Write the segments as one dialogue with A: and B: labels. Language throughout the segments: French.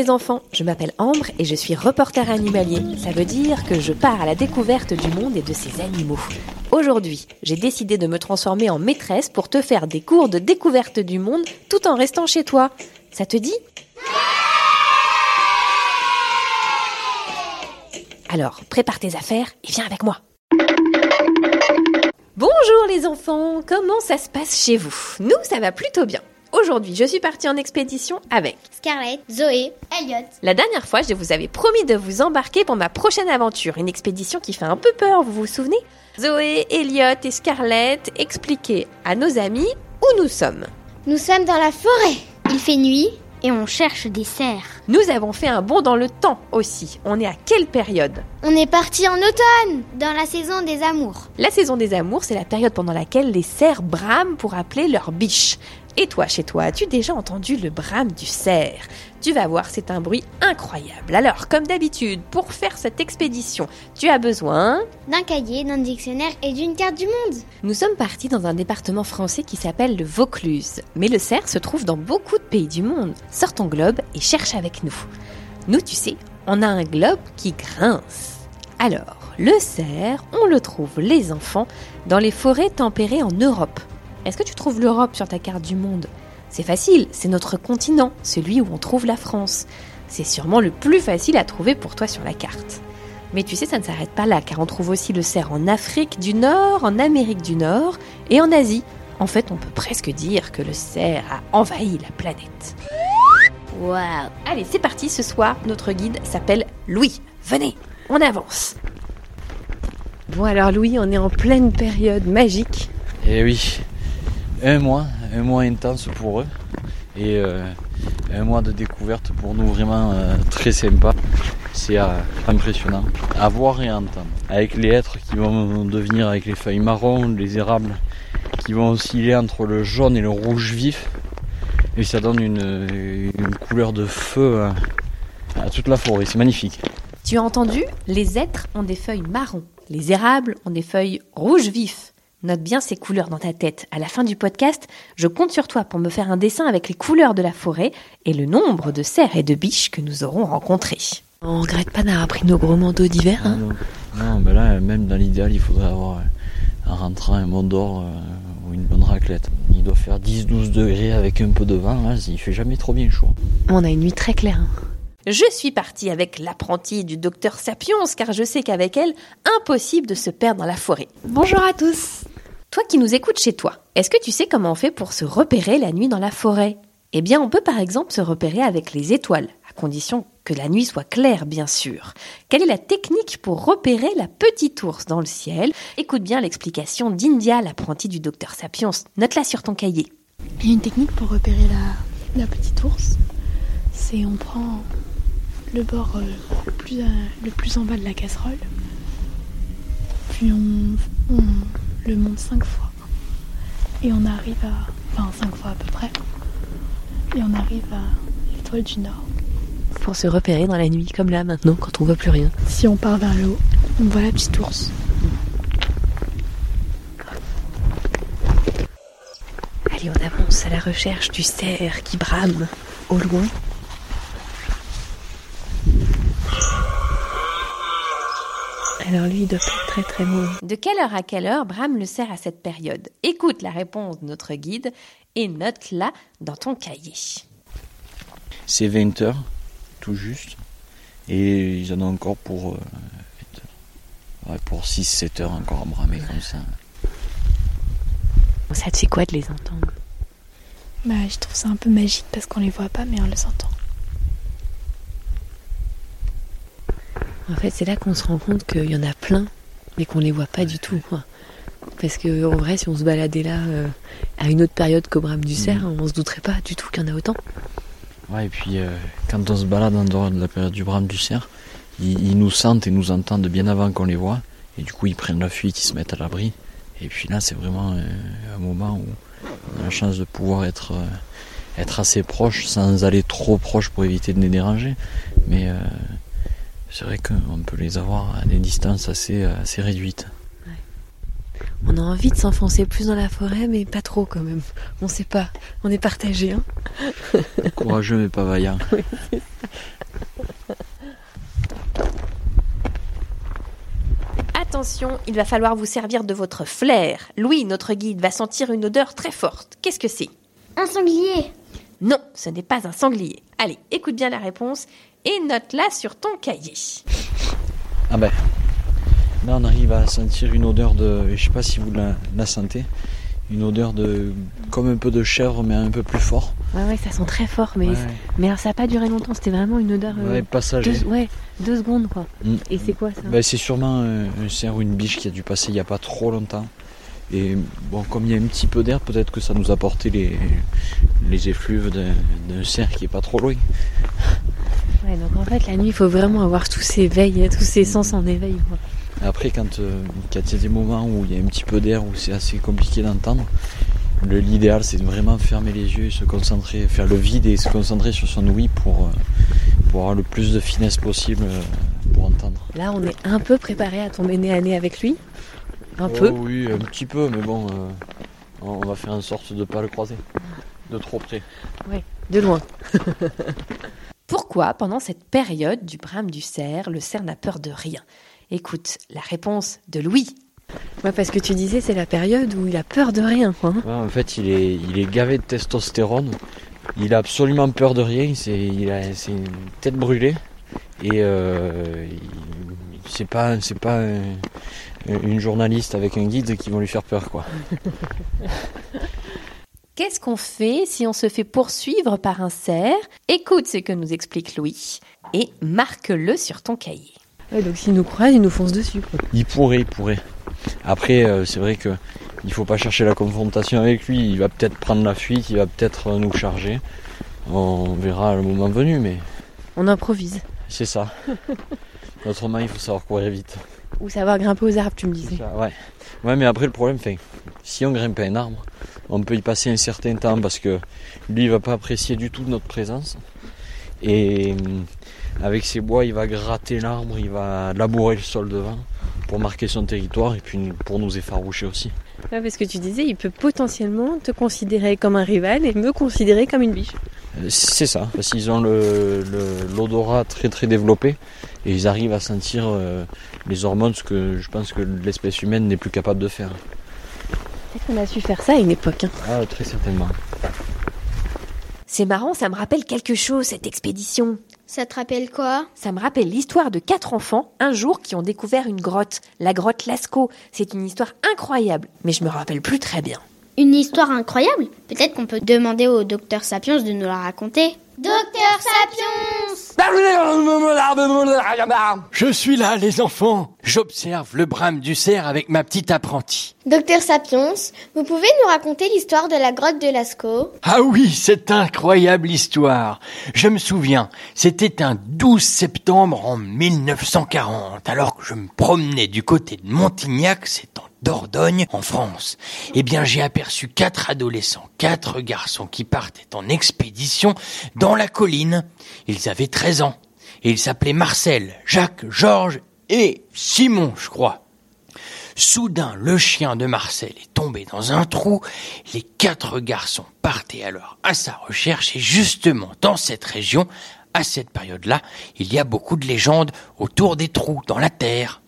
A: Les enfants, je m'appelle Ambre et je suis reporter animalier. Ça veut dire que je pars à la découverte du monde et de ses animaux. Aujourd'hui, j'ai décidé de me transformer en maîtresse pour te faire des cours de découverte du monde tout en restant chez toi. Ça te dit? Alors, prépare tes affaires et viens avec moi. Bonjour les enfants, comment ça se passe chez vous? Nous, ça va plutôt bien. Aujourd'hui, je suis partie en expédition avec
B: Scarlett, Zoé, Elliot.
A: La dernière fois, je vous avais promis de vous embarquer pour ma prochaine aventure, une expédition qui fait un peu peur, vous vous souvenez? Zoé, Elliot et Scarlett expliquaient à nos amis où nous sommes.
B: Nous sommes dans la forêt. Il fait nuit et on cherche des cerfs.
A: Nous avons fait un bond dans le temps aussi. On est à quelle période?
B: On est parti en automne, dans la saison des amours.
A: La saison des amours, c'est la période pendant laquelle les cerfs brament pour appeler leurs biches. Et toi, chez toi, as-tu déjà entendu le brame du cerf? Tu vas voir, c'est un bruit incroyable. Alors, comme d'habitude, pour faire cette expédition, tu as besoin...
B: D'un cahier, d'un dictionnaire et d'une carte du monde.
A: Nous sommes partis dans un département français qui s'appelle le Vaucluse. Mais le cerf se trouve dans beaucoup de pays du monde. Sors ton globe et cherche avec nous. Nous, tu sais, on a un globe qui grince. Alors, le cerf, on le trouve, les enfants, dans les forêts tempérées en Europe. Est-ce que tu trouves l'Europe sur ta carte du monde? C'est facile, c'est notre continent, celui où on trouve la France. C'est sûrement le plus facile à trouver pour toi sur la carte. Mais tu sais, ça ne s'arrête pas là, car on trouve aussi le cerf en Afrique du Nord, en Amérique du Nord et en Asie. En fait, on peut presque dire que le cerf a envahi la planète.
B: Waouh.
A: Allez, c'est parti, ce soir, notre guide s'appelle Louis. Venez, on avance. Bon alors Louis, on est en pleine période magique.
C: Et oui, un mois, un mois intense pour eux et euh, un mois de découverte pour nous vraiment euh, très sympa. C'est euh, impressionnant à voir et à entendre. Avec les êtres qui vont devenir avec les feuilles marron, les érables qui vont osciller entre le jaune et le rouge vif. Et ça donne une, couleur de feu à, à toute la forêt. C'est magnifique.
A: Tu as entendu? Les êtres ont des feuilles marron. Les érables ont des feuilles rouges vifs. Note bien ces couleurs dans ta tête. À la fin du podcast, je compte sur toi pour me faire un dessin avec les couleurs de la forêt et le nombre de cerfs et de biches que nous aurons rencontrés. On regrette pas d'avoir pris nos gros manteaux d'hiver, hein?
C: Non, non, mais là, même dans l'idéal, il faudrait avoir euh, en rentrant un mont d'or euh, ou une bonne raclette. Il doit faire 10-12 degrés avec un peu de vent, là, il fait jamais trop bien chaud.
A: On a une nuit très claire. hein. Je suis partie avec l'apprentie du docteur Sapiens car je sais qu'avec elle, impossible de se perdre dans la forêt.
D: Bonjour à tous.
A: Toi qui nous écoutes chez toi, est-ce que tu sais comment on fait pour se repérer la nuit dans la forêt? Eh bien, on peut par exemple se repérer avec les étoiles, à condition que la nuit soit claire, bien sûr. Quelle est la technique pour repérer la petite ours dans le ciel? Écoute bien l'explication d'India, l'apprentie du docteur Sapiens. Note-la sur ton cahier.
D: Il y a une technique pour repérer la, petite ours. C'est on prend le bord euh, le, plus, euh, le plus en bas de la casserole, puis on le monde cinq fois. Et on arrive à. Enfin, cinq fois à peu près. Et on arrive à l'étoile du Nord.
A: Pour se repérer dans la nuit, comme là maintenant, quand on voit plus rien.
D: Si on part vers le haut, on voit la petite ours.
A: Allez, on avance à la recherche du cerf qui brame au loin. Alors lui, il doit être très très loin. De quelle heure à quelle heure brame le cerf à cette période? Écoute la réponse de notre guide et note-la dans ton cahier.
C: C'est 20 heures, tout juste. Et ils en ont encore pour, euh, ouais, pour 6-7 heures encore à bramer comme ça.
A: Ça te fait quoi de les entendre?
D: Bah, je trouve ça un peu magique parce qu'on les voit pas, mais on les entend.
A: En fait, c'est là qu'on se rend compte qu'il y en a plein, mais qu'on les voit pas du tout. quoi. Parce que en vrai, si on se baladait là euh, à une autre période qu'au brame du cerf, on se douterait pas du tout qu'il y en a autant.
C: Ouais, et puis euh, quand on se balade en dehors de la période du brame du cerf, ils, ils nous sentent et nous entendent bien avant qu'on les voit. Et du coup, ils prennent la fuite, ils se mettent à l'abri. Et puis là, c'est vraiment euh, un moment où on a la chance de pouvoir être, être assez proche sans aller trop proche pour éviter de les déranger. Mais c'est vrai qu'on peut les avoir à des distances assez, assez réduites.
A: On a envie de s'enfoncer plus dans la forêt, mais pas trop quand même. On sait pas. On est partagé. Hein
C: Courageux mais pas vaillant.
A: Attention, il va falloir vous servir de votre flair. Louis, notre guide, va sentir une odeur très forte. Qu'est-ce que c'est?
B: Un sanglier.
A: Non, ce n'est pas un sanglier. Allez, écoute bien la réponse et note-la sur ton cahier.
C: Ah ben, là on arrive à sentir une odeur de, je sais pas si vous la, la sentez, une odeur de, comme un peu de chèvre mais un peu plus fort.
A: Ouais, ouais, ça sent très fort, mais,
C: Ouais.
A: mais alors ça n'a pas duré longtemps. C'était vraiment une odeur. euh,
C: Ouais, passager.
A: deux, ouais, deux secondes quoi.
C: Mm.
A: Et c'est quoi ça?
C: Ben, c'est sûrement un, un cerf ou une biche qui a dû passer il n'y a pas trop longtemps. Et bon, comme il y a un petit peu d'air, peut-être que ça nous a apporté les, les effluves d'un d'un cerf qui est pas trop loin.
A: Ouais, donc en fait, la nuit, il faut vraiment avoir tous ces veilles, tous ces sens en éveil. Quoi.
C: Après, quand euh, quand il y a des moments où il y a un petit peu d'air, où c'est assez compliqué d'entendre, l'idéal c'est de vraiment fermer les yeux et se concentrer, faire le vide et se concentrer sur son ouïe pour, euh, pour avoir le plus de finesse possible euh, pour entendre.
A: Là, on est un peu préparé à tomber nez à nez avec lui. Un peu.
C: Oh oui, un petit peu, mais bon, euh, on va faire en sorte de ne pas le croiser. De trop près.
A: Ouais, de loin. Pourquoi, pendant cette période du brame du cerf, le cerf n'a peur de rien? Écoute, la réponse de Louis. Ouais, parce que tu disais, c'est la période où il a peur de rien, quoi. hein.
C: Ouais, en fait, il est, il est gavé de testostérone. Il a absolument peur de rien. C'est, il a, c'est une tête brûlée. Et euh, il- c'est pas, c'est pas un- une journaliste avec un guide qui vont lui faire peur, quoi.
A: Qu'est-ce qu'on fait si on se fait poursuivre par un cerf? Écoute ce que nous explique Louis et marque-le sur ton cahier. Ouais, donc s'il nous croise, il nous fonce dessus. Quoi.
C: Il pourrait, il pourrait. Après, euh, c'est vrai que il faut pas chercher la confrontation avec lui. Il va peut-être prendre la fuite, il va peut-être euh, nous charger. On verra le moment venu, mais
A: On improvise.
C: c'est ça. Autrement, il faut savoir courir vite.
A: Ou savoir grimper aux arbres, tu me disais.
C: Ça, ouais. Ouais, mais après le problème, fait, si on grimpe à un arbre, on peut y passer un certain temps parce que lui, il va pas apprécier du tout notre présence. Et hum, avec ses bois, il va gratter l'arbre, il va labourer le sol devant pour marquer son territoire et puis pour nous effaroucher aussi.
A: Ouais, parce que tu disais, il peut potentiellement te considérer comme un rival et me considérer comme une biche.
C: Euh, C'est ça, parce qu'ils ont le- le- l'odorat très très développé et ils arrivent à sentir euh, les hormones, ce que je pense que l'espèce humaine n'est plus capable de faire.
A: Peut-être qu'on a su faire ça à une époque. hein.
C: Ah, très certainement.
A: C'est marrant, ça me rappelle quelque chose, cette expédition.
B: Ça te rappelle quoi?
A: Ça me rappelle l'histoire de quatre enfants, un jour, qui ont découvert une grotte, la grotte Lascaux. C'est une histoire incroyable, mais je me rappelle plus très bien.
B: Une histoire incroyable Peut-être qu'on peut demander au docteur Sapiens de nous la raconter. Docteur Sapiens
E: Je suis là, les enfants. J'observe le brame du cerf avec ma petite apprentie.
F: Docteur Sapiens, vous pouvez nous raconter l'histoire de la grotte de Lascaux?
E: Ah oui, c'est incroyable histoire. Je me souviens, c'était un 12 septembre en 1940, alors que je me promenais du côté de Montignac, c'est en Dordogne, en France. Eh bien, j'ai aperçu quatre adolescents, quatre garçons qui partaient en expédition dans la colline. Ils avaient 13 ans. Et ils s'appelaient Marcel, Jacques, Georges et Simon, je crois. Soudain, le chien de Marcel est tombé dans un trou. Les quatre garçons partaient alors à sa recherche et justement dans cette région, à cette période-là, il y a beaucoup de légendes autour des trous dans la terre.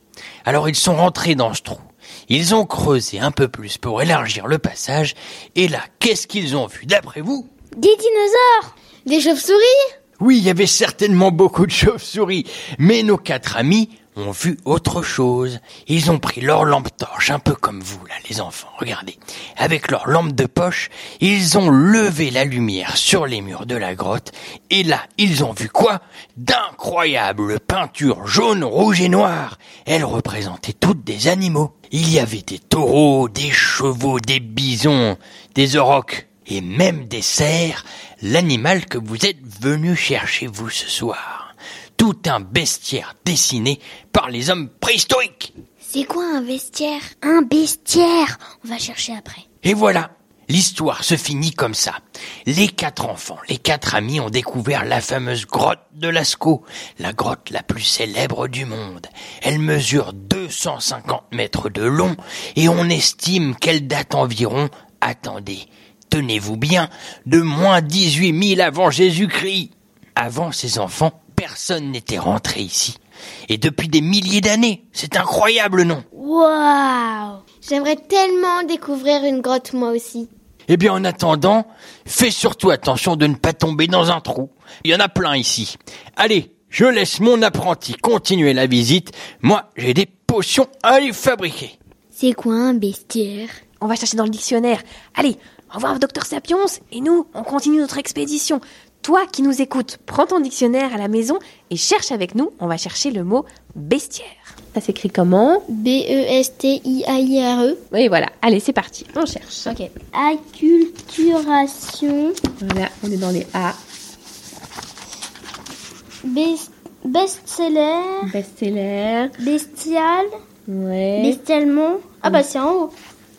E: Alors ils sont rentrés dans ce trou. Ils ont creusé un peu plus pour élargir le passage. Et là, qu'est-ce qu'ils ont vu d'après vous?
F: Des dinosaures Des chauves-souris
E: Oui, il y avait certainement beaucoup de chauves-souris. Mais nos quatre amis ont vu autre chose. Ils ont pris leur lampe torche, un peu comme vous, là, les enfants. Regardez. Avec leur lampe de poche, ils ont levé la lumière sur les murs de la grotte. Et là, ils ont vu quoi? D'incroyables peintures jaunes, rouges et noires. Elles représentaient toutes des animaux. Il y avait des taureaux, des chevaux, des bisons, des aurochs et même des cerfs, l'animal que vous êtes venu chercher vous ce soir. Tout un bestiaire dessiné par les hommes préhistoriques.
F: C'est quoi un bestiaire Un bestiaire! On va chercher après.
E: Et voilà, l'histoire se finit comme ça. Les quatre enfants, les quatre amis ont découvert la fameuse grotte de Lascaux, la grotte la plus célèbre du monde. Elle mesure 250 mètres de long et on estime qu'elle date environ, attendez, tenez-vous bien, de moins 18 000 avant Jésus-Christ. Avant ces enfants, personne n'était rentré ici. Et depuis des milliers d'années. C'est incroyable, non?
F: Waouh J'aimerais tellement découvrir une grotte moi aussi.
E: Eh bien, en attendant, fais surtout attention de ne pas tomber dans un trou. Il y en a plein ici. Allez, je laisse mon apprenti continuer la visite. Moi, j'ai des potions à lui fabriquer.
F: C'est quoi un bestiaire?
A: On va chercher dans le dictionnaire. Allez, au revoir, docteur Sapiens, et nous, on continue notre expédition. Toi qui nous écoutes, prends ton dictionnaire à la maison et cherche avec nous. On va chercher le mot bestiaire. Ça s'écrit comment
F: B-E-S-T-I-A-I-R-E.
A: Oui, voilà. Allez, c'est parti. On cherche.
F: Ok. Acculturation.
A: Voilà, on est dans les A.
F: Best-seller.
A: Best-seller.
F: Bestial.
A: Ouais.
F: Bestialement. Ah bah c'est en haut.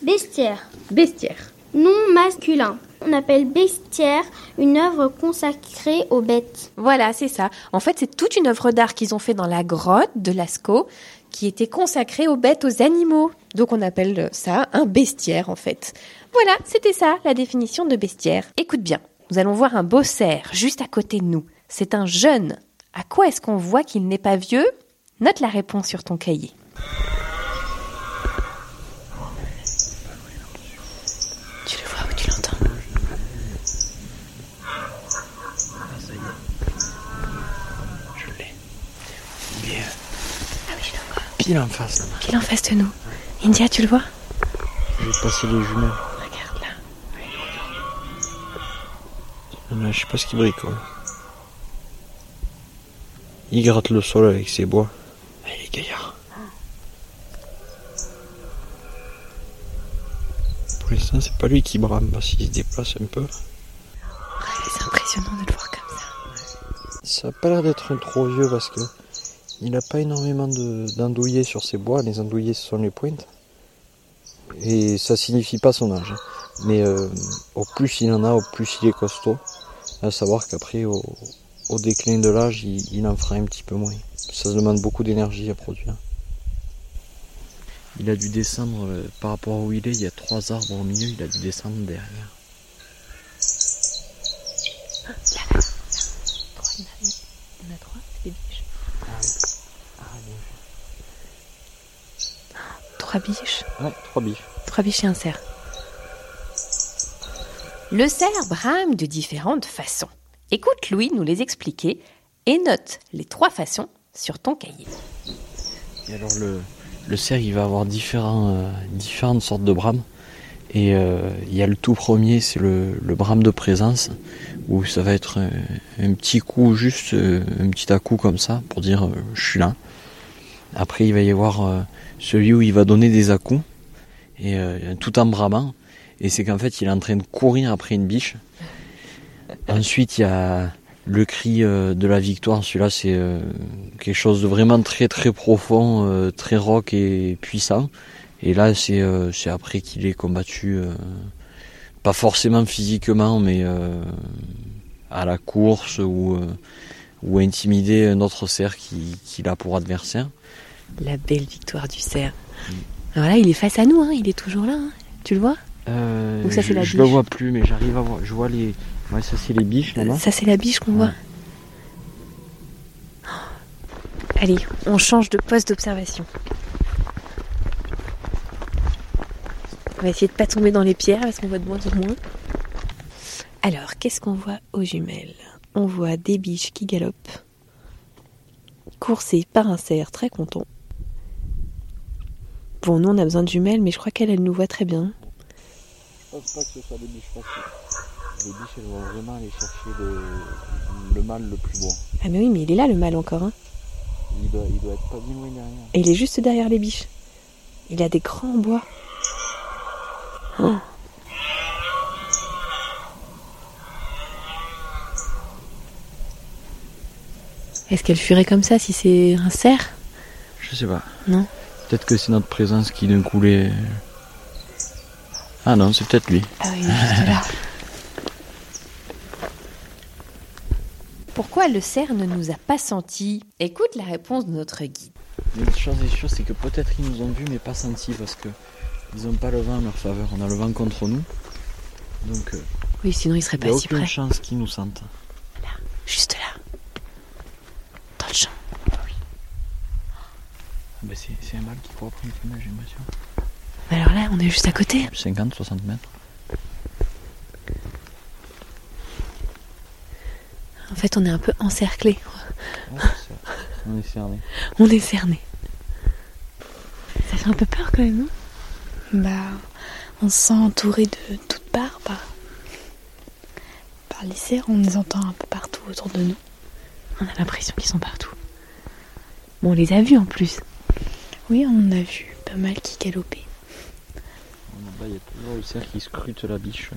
F: Bestiaire.
A: Bestiaire.
F: Nom masculin. On appelle bestiaire une œuvre consacrée aux bêtes.
A: Voilà, c'est ça. En fait, c'est toute une œuvre d'art qu'ils ont fait dans la grotte de Lascaux qui était consacrée aux bêtes, aux animaux. Donc on appelle ça un bestiaire en fait. Voilà, c'était ça la définition de bestiaire. Écoute bien, nous allons voir un beau cerf juste à côté de nous. C'est un jeune. À quoi est-ce qu'on voit qu'il n'est pas vieux? Note la réponse sur ton cahier. Tu le vois ou tu l'entends
C: Je l'ai. Il est
A: Ah oui, je le vois.
C: Pile en face là.
A: Qu'il en face de nous. India, tu le vois?
C: Je vais passer les jumelles.
A: Regarde là.
C: Là, je sais pas ce qu'il bricole. Il gratte le sol avec ses bois. Il est gaillard. Pour l'instant, c'est pas lui qui brame qu'il se déplace un peu.
A: C'est impressionnant de le voir comme ça.
C: Ça a pas l'air d'être un trop vieux parce que il a pas énormément d'andouillés sur ses bois. Les andouillés, ce sont les pointes. Et ça signifie pas son âge. Mais euh, au plus il en a, au plus il est costaud. À savoir qu'après, au, déclin de l'âge, il, en fera un petit peu moins. Ça demande beaucoup d'énergie à produire. Il a dû descendre euh, par rapport à où il est. Il y a trois arbres au milieu. Il a dû descendre derrière.
A: Trois, il y en a, il y en a trois, c'est des biches. Trois biches.
C: Ouais, trois biches.
A: Trois biches et un cerf. Le cerf brame de différentes façons. Écoute Louis nous les expliquer et note les trois façons sur ton cahier.
C: Et alors le, le cerf, il va avoir différents, euh, différentes sortes de brames. Et euh, il y a le tout premier, c'est le, le brame de présence, où ça va être un, un petit coup, juste euh, un petit à-coup comme ça, pour dire euh, je suis là. Après, il va y avoir euh, celui où il va donner des à-coups, et euh, tout en bramant. Et c'est qu'en fait, il est en train de courir après une biche. Ensuite, il y a le cri euh, de la victoire. Celui-là, c'est euh, quelque chose de vraiment très très profond, euh, très rock et puissant. Et là, c'est euh, c'est après qu'il est combattu, euh, pas forcément physiquement, mais euh, à la course ou euh, ou intimider un autre cerf qui qu'il a pour adversaire.
A: La belle victoire du cerf. Alors là, il est face à nous, hein, il est toujours là. hein. Tu le vois?
C: Euh,
A: Ou ça,
C: je,
A: la
C: je le vois plus, mais j'arrive à voir. Je vois les. Ouais, ça c'est les biches là-bas.
A: Ça, c'est la biche qu'on voit. Allez, on change de poste d'observation. On va essayer de pas tomber dans les pierres parce qu'on voit de moins en moins. Alors, qu'est-ce qu'on voit aux jumelles? On voit des biches qui galopent, coursées par un cerf très content. Bon, nous on a besoin de jumelles, mais je crois qu'elle, elle nous voit très bien.
C: Je pense pas que ce soit des biches faciles. Les biches, elles vont vraiment aller chercher le, le mâle le plus beau.
A: Ah mais oui, mais il est là le mâle encore. Hein.
C: Il doit, il doit être pas bien loin derrière.
A: Et il est juste derrière les biches. Il a des grands bois. Oh. Est-ce qu'elle fuirait comme ça si c'est un cerf?
C: Je sais pas.
A: Non?
C: Peut-être que c'est notre présence qui d'un coup les. Ah non, c'est peut-être lui.
A: Ah oui, juste là. Pourquoi le cerf ne nous a pas sentis? Écoute la réponse de notre guide.
C: Une chose est sûre, c'est que peut-être ils nous ont vus mais pas sentis parce que ils ont pas le vent en leur faveur. On a le vent contre nous. Donc euh,
A: Oui, sinon il serait
C: il n'y
A: pas
C: a
A: si
C: aucune
A: près.
C: chance qu'ils nous sentent.
A: Juste là. Dans le champ.
C: Ah c'est, c'est un mâle qui court après une femelle, j'ai l'impression.
A: Alors là, on est juste à côté.
C: 50, 60 mètres.
A: En fait, on est un peu encerclé.
C: Ouais, on est cerné.
A: On est cerné. Ça fait un peu peur quand même, non?
D: Bah, on se sent entouré de toutes parts par, par les cerfs. On les entend un peu partout autour de nous.
A: On a l'impression qu'ils sont partout. Bon, on les a vus en plus.
D: Oui, on a vu pas mal qui galopaient.
C: Là, il y a toujours le cerf qui scrute la biche.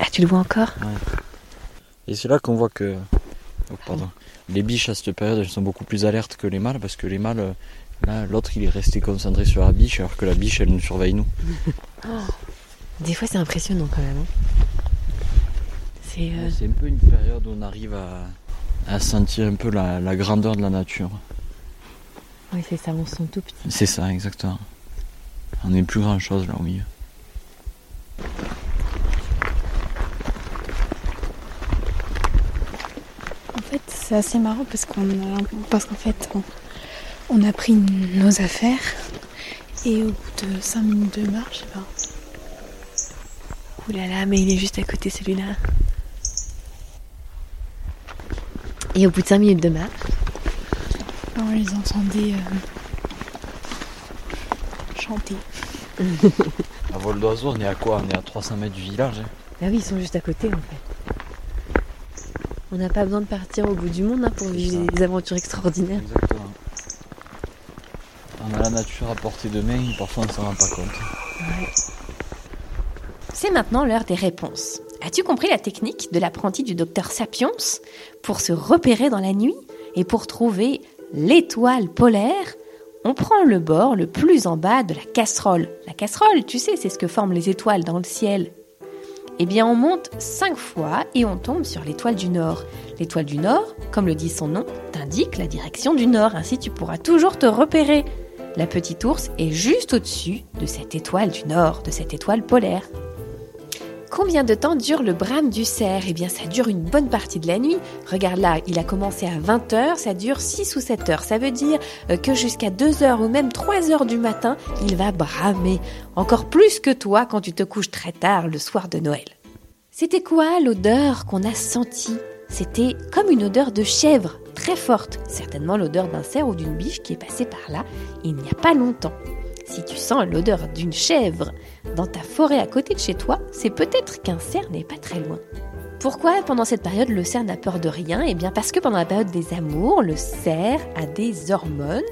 A: Ah, tu le vois encore?
C: Et c'est là qu'on voit que. Oh, pardon. Les biches à cette période, elles sont beaucoup plus alertes que les mâles parce que les mâles, euh, là, l'autre il est resté concentré sur la biche alors que la biche elle nous surveille nous.
A: Des fois, c'est impressionnant quand même. hein. C'est. euh,
C: C'est un peu une période où on arrive à, à sentir un peu la, la grandeur de la nature.
A: Oui, c'est ça, on se sent tout petit.
C: C'est ça, exactement. On n'est plus grand chose là au milieu.
D: En fait, c'est assez marrant parce qu'on a, parce qu'en fait, on, on a pris nos affaires et au bout de 5 minutes de marche, eh ben,
A: Ouh là là, mais il est juste à côté celui-là. Et au bout de 5 minutes de marche,
D: on les entendait euh, chanter.
C: À vol d'oiseau, on est à quoi? On est à 300 mètres du village. hein?
A: bah oui, ils sont juste à côté en fait. On n'a pas besoin de partir au bout du monde hein, pour vivre des aventures extraordinaires.
C: Exactement. On a la nature à portée de main et parfois on s'en rend pas compte.
A: C'est maintenant l'heure des réponses. As-tu compris la technique de l'apprenti du docteur Sapiens? Pour se repérer dans la nuit et pour trouver l'étoile polaire On prend le bord le plus en bas de la casserole. La casserole, tu sais, c'est ce que forment les étoiles dans le ciel. Eh bien, on monte cinq fois et on tombe sur l'étoile du Nord. L'étoile du Nord, comme le dit son nom, t'indique la direction du Nord. Ainsi, tu pourras toujours te repérer. La petite ours est juste au-dessus de cette étoile du Nord, de cette étoile polaire. Combien de temps dure le brame du cerf? Eh bien, ça dure une bonne partie de la nuit. Regarde là, il a commencé à 20h, ça dure 6 ou 7 heures. Ça veut dire euh, que jusqu'à 2 heures ou même 3 heures du matin, il va bramer. Encore plus que toi quand tu te couches très tard le soir de Noël. C'était quoi l'odeur qu'on a sentie? C'était comme une odeur de chèvre, très forte. Certainement l'odeur d'un cerf ou d'une biche qui est passé par là il n'y a pas longtemps. Si tu sens l'odeur d'une chèvre dans ta forêt à côté de chez toi, c'est peut-être qu'un cerf n'est pas très loin. Pourquoi pendant cette période le cerf n'a peur de rien? Eh bien parce que pendant la période des amours, le cerf a des hormones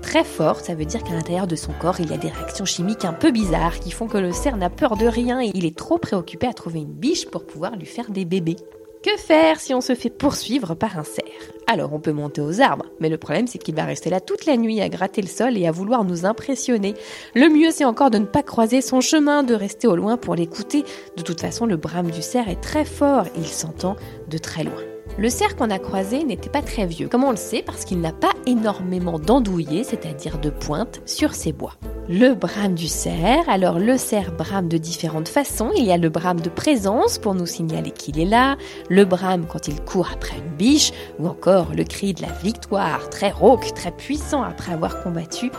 A: très fortes. Ça veut dire qu'à l'intérieur de son corps, il y a des réactions chimiques un peu bizarres qui font que le cerf n'a peur de rien et il est trop préoccupé à trouver une biche pour pouvoir lui faire des bébés. Que faire si on se fait poursuivre par un cerf? Alors on peut monter aux arbres, mais le problème c'est qu'il va rester là toute la nuit à gratter le sol et à vouloir nous impressionner. Le mieux c'est encore de ne pas croiser son chemin, de rester au loin pour l'écouter. De toute façon le brame du cerf est très fort, il s'entend de très loin. Le cerf qu'on a croisé n'était pas très vieux. Comme on le sait Parce qu'il n'a pas énormément d'andouillés, c'est-à-dire de pointes, sur ses bois. Le brame du cerf. Alors le cerf brame de différentes façons. Il y a le brame de présence pour nous signaler qu'il est là, le brame quand il court après une biche, ou encore le cri de la victoire, très rauque, très puissant après avoir combattu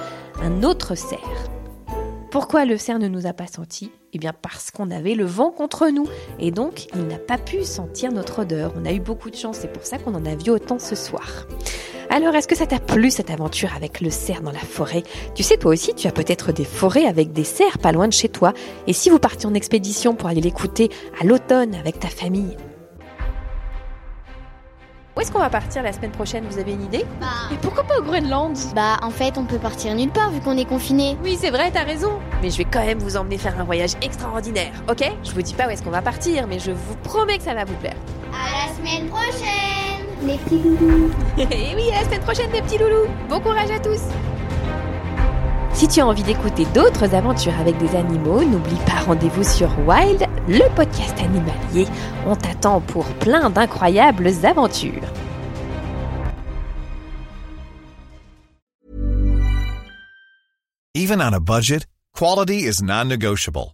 A: un autre cerf. Pourquoi le cerf ne nous a pas senti Eh bien parce qu'on avait le vent contre nous. Et donc il n'a pas pu sentir notre odeur. On a eu beaucoup de chance, c'est pour ça qu'on en a vu autant ce soir. Alors est-ce que ça t'a plu cette aventure avec le cerf dans la forêt? Tu sais toi aussi tu as peut-être des forêts avec des cerfs pas loin de chez toi. Et si vous partiez en expédition pour aller l'écouter à l'automne avec ta famille, où est-ce qu'on va partir la semaine prochaine? Vous avez une idée?
B: Bah,
D: Mais pourquoi pas au Groenland?
B: Bah, en fait, on peut partir nulle part vu qu'on est confiné.
A: Oui, c'est vrai, t'as raison. Mais je vais quand même vous emmener faire un voyage extraordinaire, ok? Je vous dis pas où est-ce qu'on va partir, mais je vous promets que ça va vous plaire.
B: À la semaine prochaine
F: Les petits loulous.
A: Et oui, à la semaine prochaine, les petits loulous. Bon courage à tous. Si tu as envie d'écouter d'autres aventures avec des animaux, n'oublie pas rendez-vous sur Wild, le podcast animalier. On t'attend pour plein d'incroyables aventures.
G: Even on a budget, quality is non-negotiable.